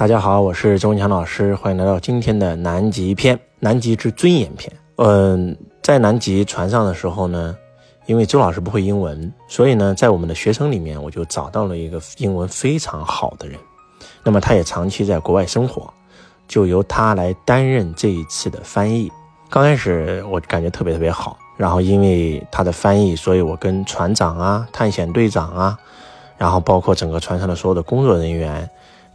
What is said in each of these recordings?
大家好，我是周文强老师，欢迎来到今天的南极篇，南极之尊严篇。嗯，在南极船上的时候呢，因为周老师不会英文，所以呢，在我们的学生里面，我就找到了一个英文非常好的人。那么他也长期在国外生活，就由他来担任这一次的翻译。刚开始我感觉特别特别好，然后因为他的翻译，所以我跟船长啊、探险队长啊，然后包括整个船上的所有的工作人员。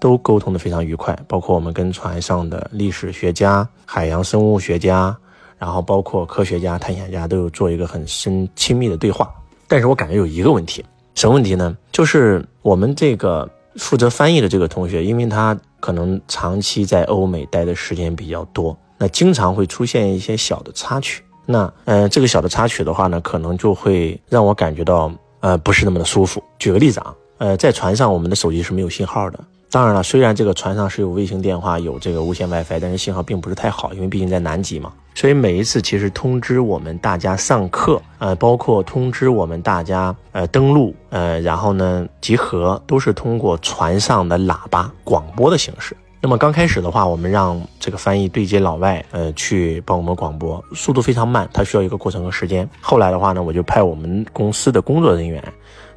都沟通的非常愉快，包括我们跟船上的历史学家、海洋生物学家，然后包括科学家、探险家都有做一个很深亲密的对话。但是我感觉有一个问题，什么问题呢？就是我们这个负责翻译的这个同学，因为他可能长期在欧美待的时间比较多，那经常会出现一些小的插曲。那呃，这个小的插曲的话呢，可能就会让我感觉到呃不是那么的舒服。举个例子啊，呃，在船上我们的手机是没有信号的。当然了，虽然这个船上是有卫星电话，有这个无线 WiFi，但是信号并不是太好，因为毕竟在南极嘛。所以每一次其实通知我们大家上课，呃，包括通知我们大家呃登陆，呃，然后呢集合，都是通过船上的喇叭广播的形式。那么刚开始的话，我们让这个翻译对接老外，呃，去帮我们广播，速度非常慢，它需要一个过程和时间。后来的话呢，我就派我们公司的工作人员。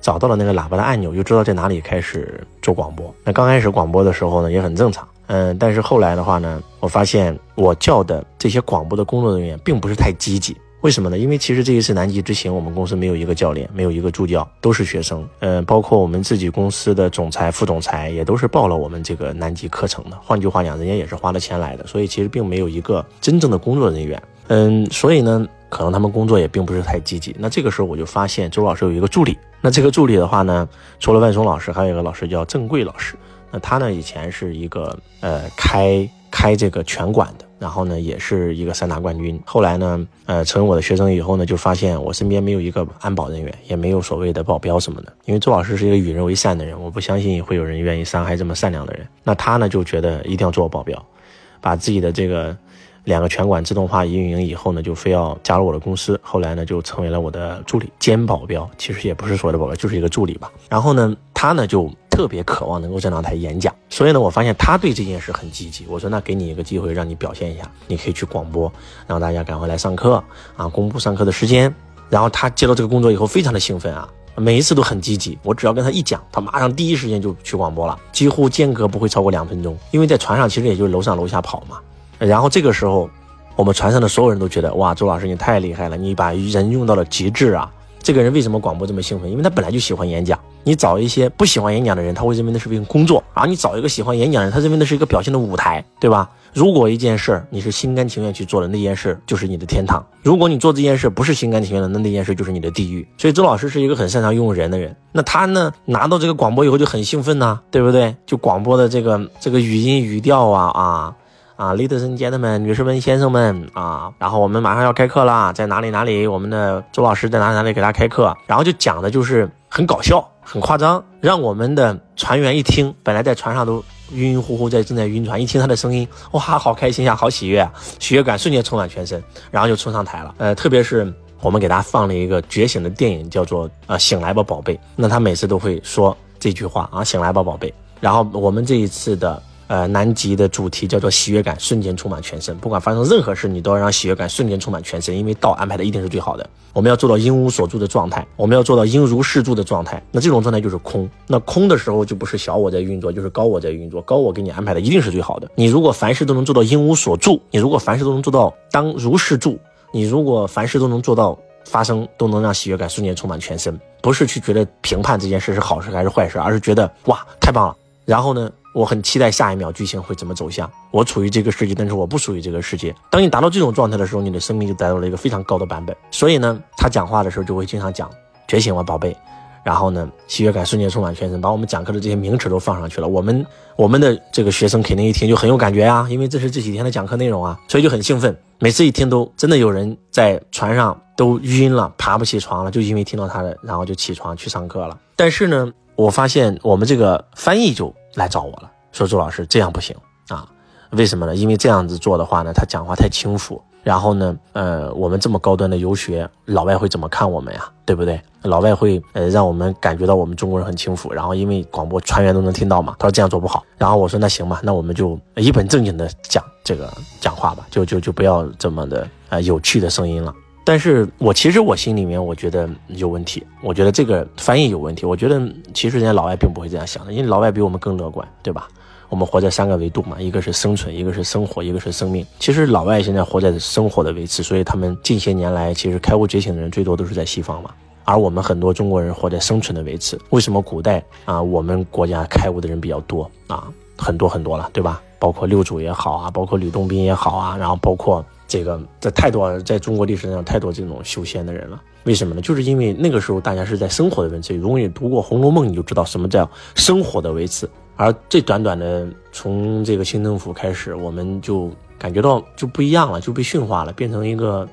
找到了那个喇叭的按钮，就知道在哪里开始做广播。那刚开始广播的时候呢，也很正常。嗯，但是后来的话呢，我发现我叫的这些广播的工作人员并不是太积极。为什么呢？因为其实这一次南极之行，我们公司没有一个教练，没有一个助教，都是学生。嗯，包括我们自己公司的总裁、副总裁也都是报了我们这个南极课程的。换句话讲，人家也是花了钱来的，所以其实并没有一个真正的工作人员。嗯，所以呢。可能他们工作也并不是太积极。那这个时候我就发现周老师有一个助理。那这个助理的话呢，除了万松老师，还有一个老师叫郑贵老师。那他呢以前是一个呃开开这个拳馆的，然后呢也是一个散打冠军。后来呢，呃成为我的学生以后呢，就发现我身边没有一个安保人员，也没有所谓的保镖什么的。因为周老师是一个与人为善的人，我不相信会有人愿意伤害这么善良的人。那他呢就觉得一定要做保镖，把自己的这个。两个拳馆自动化运营以后呢，就非要加入我的公司。后来呢，就成为了我的助理兼保镖。其实也不是所谓的保镖，就是一个助理吧。然后呢，他呢就特别渴望能够站上台演讲。所以呢，我发现他对这件事很积极。我说，那给你一个机会，让你表现一下，你可以去广播，让大家赶快来上课啊，公布上课的时间。然后他接到这个工作以后，非常的兴奋啊，每一次都很积极。我只要跟他一讲，他马上第一时间就去广播了，几乎间隔不会超过两分钟。因为在船上其实也就是楼上楼下跑嘛。然后这个时候，我们船上的所有人都觉得，哇，周老师你太厉害了，你把人用到了极致啊！这个人为什么广播这么兴奋？因为他本来就喜欢演讲。你找一些不喜欢演讲的人，他会认为那是一份工作；然后你找一个喜欢演讲的人，他认为那是一个表现的舞台，对吧？如果一件事你是心甘情愿去做的，那件事就是你的天堂；如果你做这件事不是心甘情愿的，那那件事就是你的地狱。所以周老师是一个很擅长用人的人。那他呢，拿到这个广播以后就很兴奋呐，对不对？就广播的这个这个语音语调啊啊。啊，ladies and gentlemen，女士们、先生们啊，然后我们马上要开课啦，在哪里哪里？我们的周老师在哪里哪里给大家开课？然后就讲的就是很搞笑、很夸张，让我们的船员一听，本来在船上都晕晕乎乎，在正在晕船，一听他的声音，哇，好开心呀，好喜悦啊，喜悦感瞬间充满全身，然后就冲上台了。呃，特别是我们给大家放了一个觉醒的电影，叫做呃醒来吧，宝贝。那他每次都会说这句话啊，醒来吧，宝贝。然后我们这一次的。呃，南极的主题叫做喜悦感瞬间充满全身，不管发生任何事，你都要让喜悦感瞬间充满全身，因为道安排的一定是最好的。我们要做到应无所住的状态，我们要做到应如是住的状态。那这种状态就是空。那空的时候就不是小我在运作，就是高我在运作。高我给你安排的一定是最好的。你如果凡事都能做到应无所住，你如果凡事都能做到当如是住，你如果凡事都能做到发生，都能让喜悦感瞬间充满全身，不是去觉得评判这件事是好事还是坏事，而是觉得哇，太棒了。然后呢？我很期待下一秒剧情会怎么走向。我处于这个世界，但是我不属于这个世界。当你达到这种状态的时候，你的生命就达到了一个非常高的版本。所以呢，他讲话的时候就会经常讲“觉醒吧，宝贝”。然后呢，喜悦感瞬间充满全身，把我们讲课的这些名词都放上去了。我们我们的这个学生肯定一听就很有感觉呀，因为这是这几天的讲课内容啊，所以就很兴奋。每次一听都真的有人在船上都晕了，爬不起床了，就因为听到他的，然后就起床去上课了。但是呢，我发现我们这个翻译就。来找我了，说周老师这样不行啊？为什么呢？因为这样子做的话呢，他讲话太轻浮，然后呢，呃，我们这么高端的游学，老外会怎么看我们呀？对不对？老外会呃让我们感觉到我们中国人很轻浮，然后因为广播船员都能听到嘛，他说这样做不好。然后我说那行吧，那我们就一本正经的讲这个讲话吧，就就就不要这么的呃有趣的声音了。但是我其实我心里面我觉得有问题，我觉得这个翻译有问题。我觉得其实人家老外并不会这样想的，因为老外比我们更乐观，对吧？我们活在三个维度嘛，一个是生存，一个是生活，一个是生命。其实老外现在活在生活的维持，所以他们近些年来其实开悟觉醒的人最多都是在西方嘛。而我们很多中国人活在生存的维持。为什么古代啊，我们国家开悟的人比较多啊？很多很多了，对吧？包括六祖也好啊，包括吕洞宾也好啊，然后包括这个这太多，在中国历史上太多这种修仙的人了。为什么呢？就是因为那个时候大家是在生活的维次。如果你读过《红楼梦》，你就知道什么叫生活的维持。而这短短的从这个清政府开始，我们就感觉到就不一样了，就被驯化了，变成一个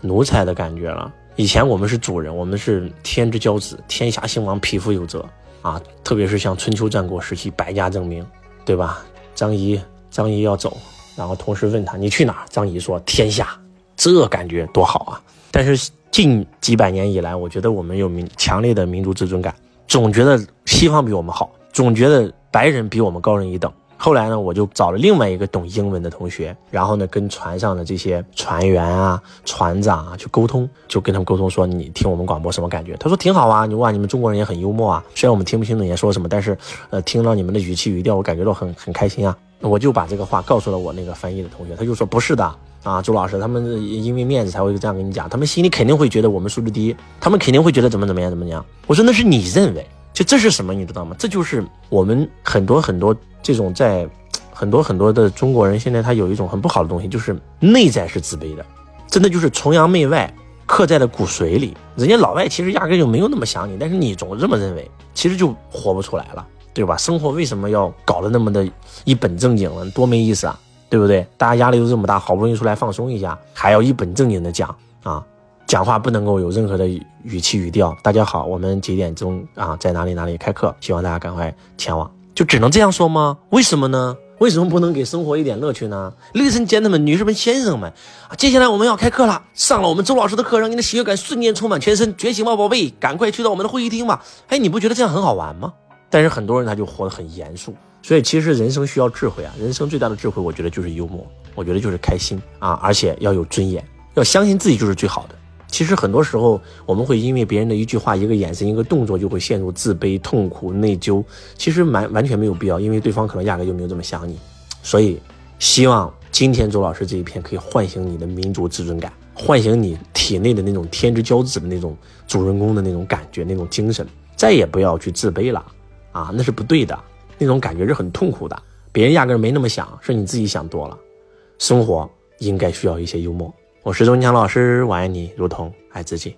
奴才的感觉了。以前我们是主人，我们是天之骄子，天下兴亡，匹夫有责啊！特别是像春秋战国时期，百家争鸣，对吧？张仪，张仪要走，然后同事问他你去哪儿？张仪说天下，这感觉多好啊！但是近几百年以来，我觉得我们有民强烈的民族自尊感，总觉得西方比我们好，总觉得。白人比我们高人一等。后来呢，我就找了另外一个懂英文的同学，然后呢，跟船上的这些船员啊、船长啊去沟通，就跟他们沟通说：“你听我们广播什么感觉？”他说：“挺好啊，你哇，你们中国人也很幽默啊。虽然我们听不清楚你在说什么，但是呃，听到你们的语气语调，我感觉到很很开心啊。”我就把这个话告诉了我那个翻译的同学，他就说：“不是的啊，周老师，他们因为面子才会这样跟你讲，他们心里肯定会觉得我们素质低，他们肯定会觉得怎么怎么样怎么样。”我说：“那是你认为。”就这是什么，你知道吗？这就是我们很多很多这种在很多很多的中国人现在他有一种很不好的东西，就是内在是自卑的，真的就是崇洋媚外刻在了骨髓里。人家老外其实压根就没有那么想你，但是你总这么认为，其实就活不出来了，对吧？生活为什么要搞得那么的一本正经了？多没意思啊，对不对？大家压力都这么大，好不容易出来放松一下，还要一本正经的讲啊。讲话不能够有任何的语气语调。大家好，我们几点钟啊，在哪里哪里开课？希望大家赶快前往。就只能这样说吗？为什么呢？为什么不能给生活一点乐趣呢？Ladies and gentlemen，女士们、先生们啊，接下来我们要开课了。上了我们周老师的课，让你的喜悦感瞬间充满全身。觉醒吧，宝贝，赶快去到我们的会议厅吧。哎，你不觉得这样很好玩吗？但是很多人他就活得很严肃。所以其实人生需要智慧啊，人生最大的智慧，我觉得就是幽默，我觉得就是开心啊，而且要有尊严，要相信自己就是最好的。其实很多时候，我们会因为别人的一句话、一个眼神、一个动作，就会陷入自卑、痛苦、内疚。其实完完全没有必要，因为对方可能压根就没有这么想你。所以，希望今天周老师这一篇可以唤醒你的民族自尊感，唤醒你体内的那种天之骄子的那种主人公的那种感觉、那种精神，再也不要去自卑了啊！那是不对的，那种感觉是很痛苦的。别人压根没那么想，是你自己想多了。生活应该需要一些幽默。我是周强老师，我爱你如同爱自己。